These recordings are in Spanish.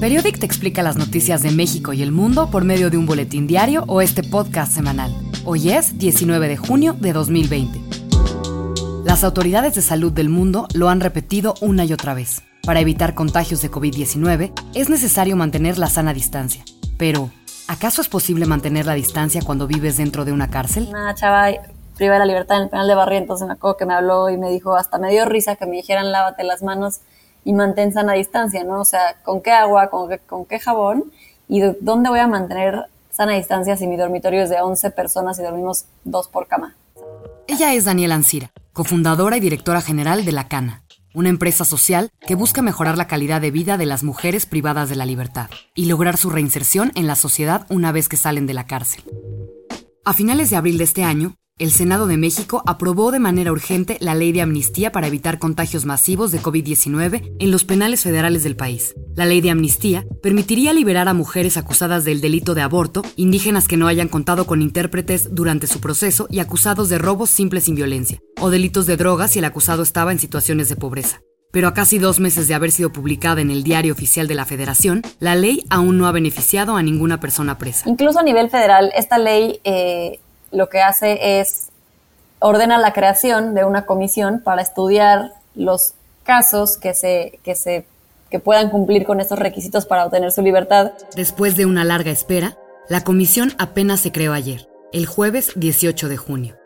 Periodic te explica las noticias de México y el mundo por medio de un boletín diario o este podcast semanal. Hoy es 19 de junio de 2020. Las autoridades de salud del mundo lo han repetido una y otra vez. Para evitar contagios de COVID-19 es necesario mantener la sana distancia. Pero, ¿acaso es posible mantener la distancia cuando vives dentro de una cárcel? Una chava priva de la libertad en el penal de Barrientos, me acuerdo que me habló y me dijo, hasta me dio risa que me dijeran lávate las manos y mantén sana distancia, ¿no? O sea, ¿con qué agua, con qué, con qué jabón y dónde voy a mantener sana distancia si mi dormitorio es de 11 personas y dormimos dos por cama? Ella es Daniela Ancira, cofundadora y directora general de La Cana, una empresa social que busca mejorar la calidad de vida de las mujeres privadas de la libertad y lograr su reinserción en la sociedad una vez que salen de la cárcel. A finales de abril de este año, el Senado de México aprobó de manera urgente la ley de amnistía para evitar contagios masivos de COVID-19 en los penales federales del país. La ley de amnistía permitiría liberar a mujeres acusadas del delito de aborto, indígenas que no hayan contado con intérpretes durante su proceso y acusados de robos simples sin violencia, o delitos de drogas si el acusado estaba en situaciones de pobreza. Pero a casi dos meses de haber sido publicada en el Diario Oficial de la Federación, la ley aún no ha beneficiado a ninguna persona presa. Incluso a nivel federal, esta ley eh, lo que hace es ordena la creación de una comisión para estudiar los casos que se, que se que puedan cumplir con estos requisitos para obtener su libertad. Después de una larga espera, la comisión apenas se creó ayer, el jueves 18 de junio.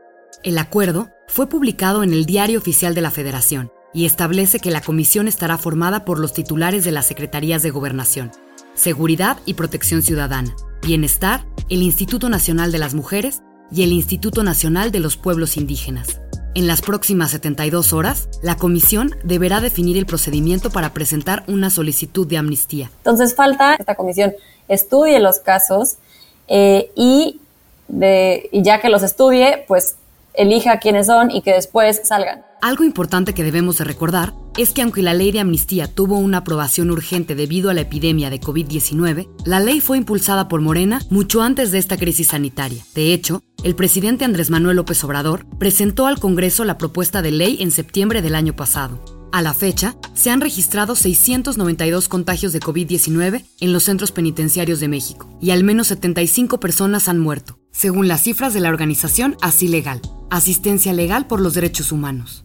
El acuerdo fue publicado en el Diario Oficial de la Federación y establece que la comisión estará formada por los titulares de las Secretarías de Gobernación, Seguridad y Protección Ciudadana, Bienestar, el Instituto Nacional de las Mujeres y el Instituto Nacional de los Pueblos Indígenas. En las próximas 72 horas, la comisión deberá definir el procedimiento para presentar una solicitud de amnistía. Entonces falta que esta comisión estudie los casos eh, y, y ya que los estudie, pues elija quiénes son y que después salgan. Algo importante que debemos de recordar es que aunque la ley de amnistía tuvo una aprobación urgente debido a la epidemia de COVID-19, la ley fue impulsada por Morena mucho antes de esta crisis sanitaria. De hecho, el presidente Andrés Manuel López Obrador presentó al Congreso la propuesta de ley en septiembre del año pasado. A la fecha, se han registrado 692 contagios de COVID-19 en los centros penitenciarios de México y al menos 75 personas han muerto, según las cifras de la organización Así Asistencia Legal por los Derechos Humanos.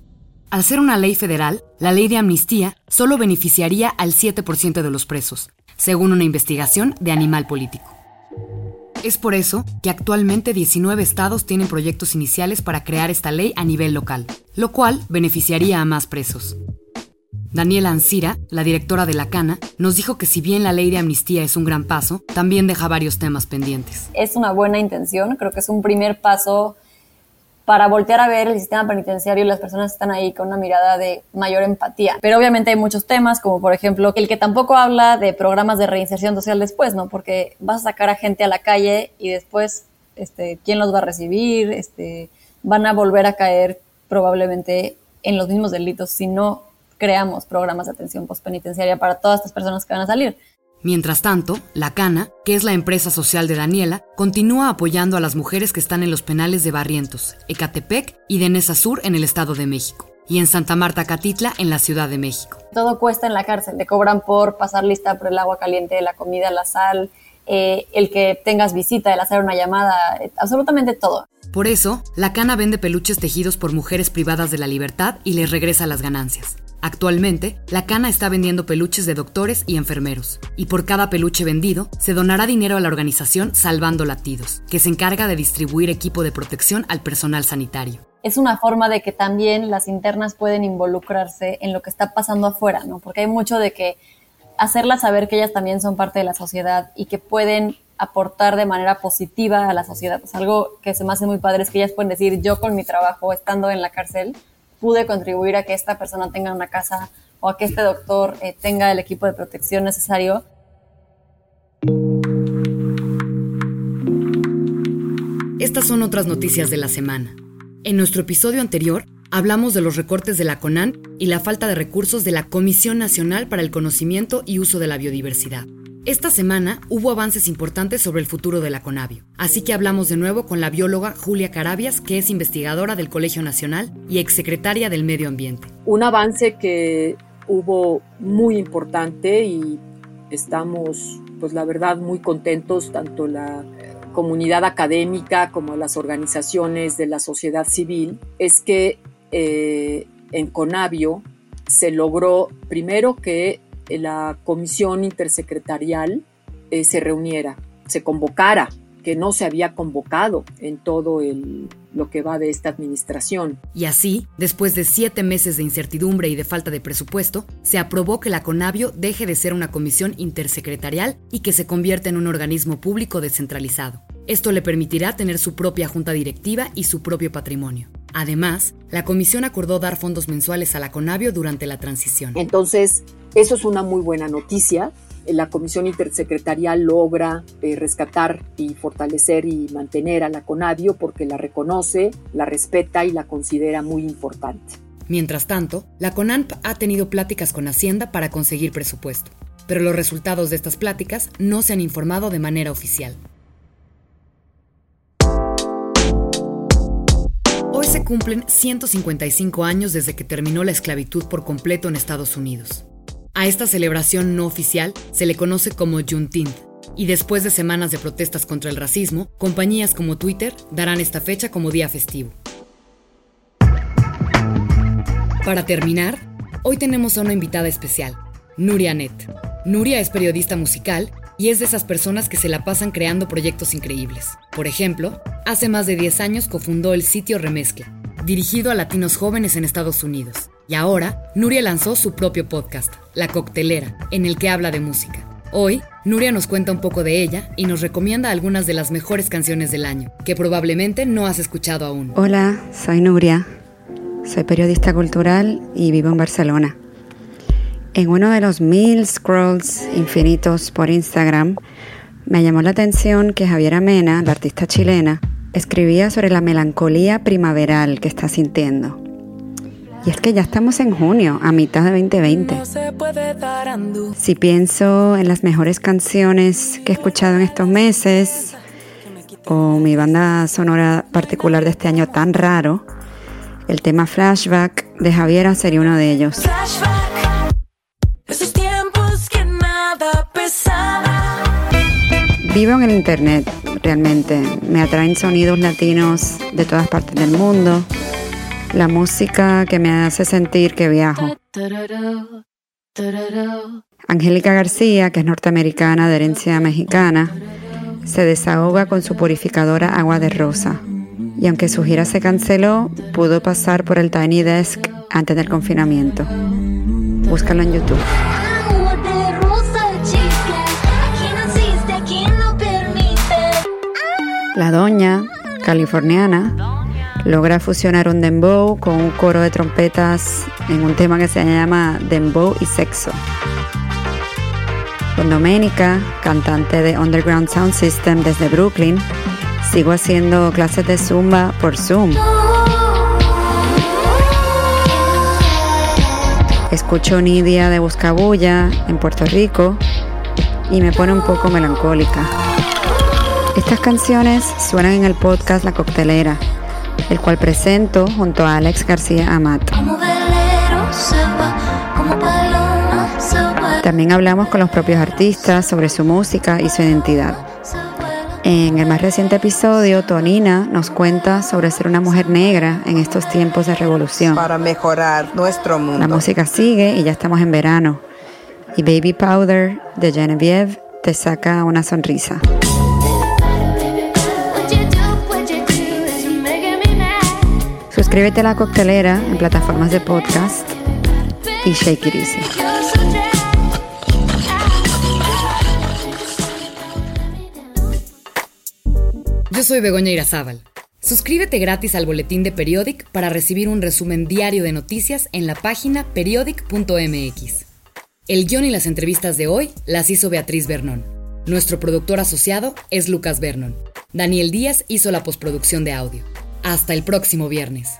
Al ser una ley federal, la ley de amnistía solo beneficiaría al 7% de los presos, según una investigación de Animal Político. Es por eso que actualmente 19 estados tienen proyectos iniciales para crear esta ley a nivel local, lo cual beneficiaría a más presos. Daniela Ancira, la directora de la Cana, nos dijo que si bien la ley de amnistía es un gran paso, también deja varios temas pendientes. Es una buena intención, creo que es un primer paso para voltear a ver el sistema penitenciario y las personas están ahí con una mirada de mayor empatía. Pero obviamente hay muchos temas, como por ejemplo el que tampoco habla de programas de reinserción social después, ¿no? Porque vas a sacar a gente a la calle y después, este, ¿quién los va a recibir? Este, van a volver a caer probablemente en los mismos delitos si no creamos programas de atención postpenitenciaria para todas estas personas que van a salir. Mientras tanto, La Cana, que es la empresa social de Daniela, continúa apoyando a las mujeres que están en los penales de Barrientos, Ecatepec y de Nesa Sur en el Estado de México, y en Santa Marta Catitla en la Ciudad de México. Todo cuesta en la cárcel, te cobran por pasar lista por el agua caliente, la comida, la sal, eh, el que tengas visita, el hacer una llamada, eh, absolutamente todo. Por eso, La Cana vende peluches tejidos por mujeres privadas de la libertad y les regresa las ganancias. Actualmente, la Cana está vendiendo peluches de doctores y enfermeros, y por cada peluche vendido se donará dinero a la organización Salvando Latidos, que se encarga de distribuir equipo de protección al personal sanitario. Es una forma de que también las internas pueden involucrarse en lo que está pasando afuera, ¿no? Porque hay mucho de que hacerlas saber que ellas también son parte de la sociedad y que pueden aportar de manera positiva a la sociedad. Algo que se me hace muy padre, es que ellas pueden decir, yo con mi trabajo, estando en la cárcel, pude contribuir a que esta persona tenga una casa o a que este doctor eh, tenga el equipo de protección necesario. Estas son otras noticias de la semana. En nuestro episodio anterior hablamos de los recortes de la CONAN y la falta de recursos de la Comisión Nacional para el Conocimiento y Uso de la Biodiversidad. Esta semana hubo avances importantes sobre el futuro de la Conavio, así que hablamos de nuevo con la bióloga Julia Carabias, que es investigadora del Colegio Nacional y exsecretaria del Medio Ambiente. Un avance que hubo muy importante y estamos, pues la verdad, muy contentos, tanto la comunidad académica como las organizaciones de la sociedad civil, es que eh, en Conavio se logró primero que la comisión intersecretarial eh, se reuniera, se convocara, que no se había convocado en todo el, lo que va de esta administración. Y así, después de siete meses de incertidumbre y de falta de presupuesto, se aprobó que la CONAVIO deje de ser una comisión intersecretarial y que se convierta en un organismo público descentralizado. Esto le permitirá tener su propia junta directiva y su propio patrimonio. Además, la comisión acordó dar fondos mensuales a la CONAVIO durante la transición. Entonces, eso es una muy buena noticia. La comisión intersecretarial logra eh, rescatar y fortalecer y mantener a la CONAVIO porque la reconoce, la respeta y la considera muy importante. Mientras tanto, la CONANP ha tenido pláticas con Hacienda para conseguir presupuesto, pero los resultados de estas pláticas no se han informado de manera oficial. Hoy se cumplen 155 años desde que terminó la esclavitud por completo en Estados Unidos. A esta celebración no oficial se le conoce como Juneteenth, y después de semanas de protestas contra el racismo, compañías como Twitter darán esta fecha como día festivo. Para terminar, hoy tenemos a una invitada especial, Nuria Net. Nuria es periodista musical y es de esas personas que se la pasan creando proyectos increíbles. Por ejemplo, hace más de 10 años cofundó el sitio Remezcla, dirigido a latinos jóvenes en Estados Unidos. Y ahora, Nuria lanzó su propio podcast, La Coctelera, en el que habla de música. Hoy, Nuria nos cuenta un poco de ella y nos recomienda algunas de las mejores canciones del año, que probablemente no has escuchado aún. Hola, soy Nuria. Soy periodista cultural y vivo en Barcelona. En uno de los mil scrolls infinitos por Instagram, me llamó la atención que Javiera Mena, la artista chilena, escribía sobre la melancolía primaveral que está sintiendo. Y es que ya estamos en junio, a mitad de 2020. Si pienso en las mejores canciones que he escuchado en estos meses, o mi banda sonora particular de este año tan raro, el tema Flashback de Javiera sería uno de ellos. Vivo en el Internet, realmente. Me atraen sonidos latinos de todas partes del mundo. La música que me hace sentir que viajo. Angélica García, que es norteamericana de herencia mexicana, se desahoga con su purificadora agua de rosa. Y aunque su gira se canceló, pudo pasar por el Tiny Desk antes del confinamiento. Búscalo en YouTube. La doña, californiana, logra fusionar un dembow con un coro de trompetas en un tema que se llama Dembow y Sexo. Con Doménica, cantante de Underground Sound System desde Brooklyn, sigo haciendo clases de zumba por Zoom. Escucho Nidia de Buscabulla en Puerto Rico y me pone un poco melancólica. Estas canciones suenan en el podcast La Coctelera, el cual presento junto a Alex García Amat. También hablamos con los propios artistas sobre su música y su identidad. En el más reciente episodio, Tonina nos cuenta sobre ser una mujer negra en estos tiempos de revolución. Para mejorar nuestro mundo. La música sigue y ya estamos en verano. Y Baby Powder de Genevieve te saca una sonrisa. Suscríbete a la coctelera en plataformas de podcast y shake it easy. Yo soy Begoña Irazábal. Suscríbete gratis al boletín de Periodic para recibir un resumen diario de noticias en la página periodic.mx. El guion y las entrevistas de hoy las hizo Beatriz Bernón. Nuestro productor asociado es Lucas Vernon. Daniel Díaz hizo la postproducción de audio. Hasta el próximo viernes.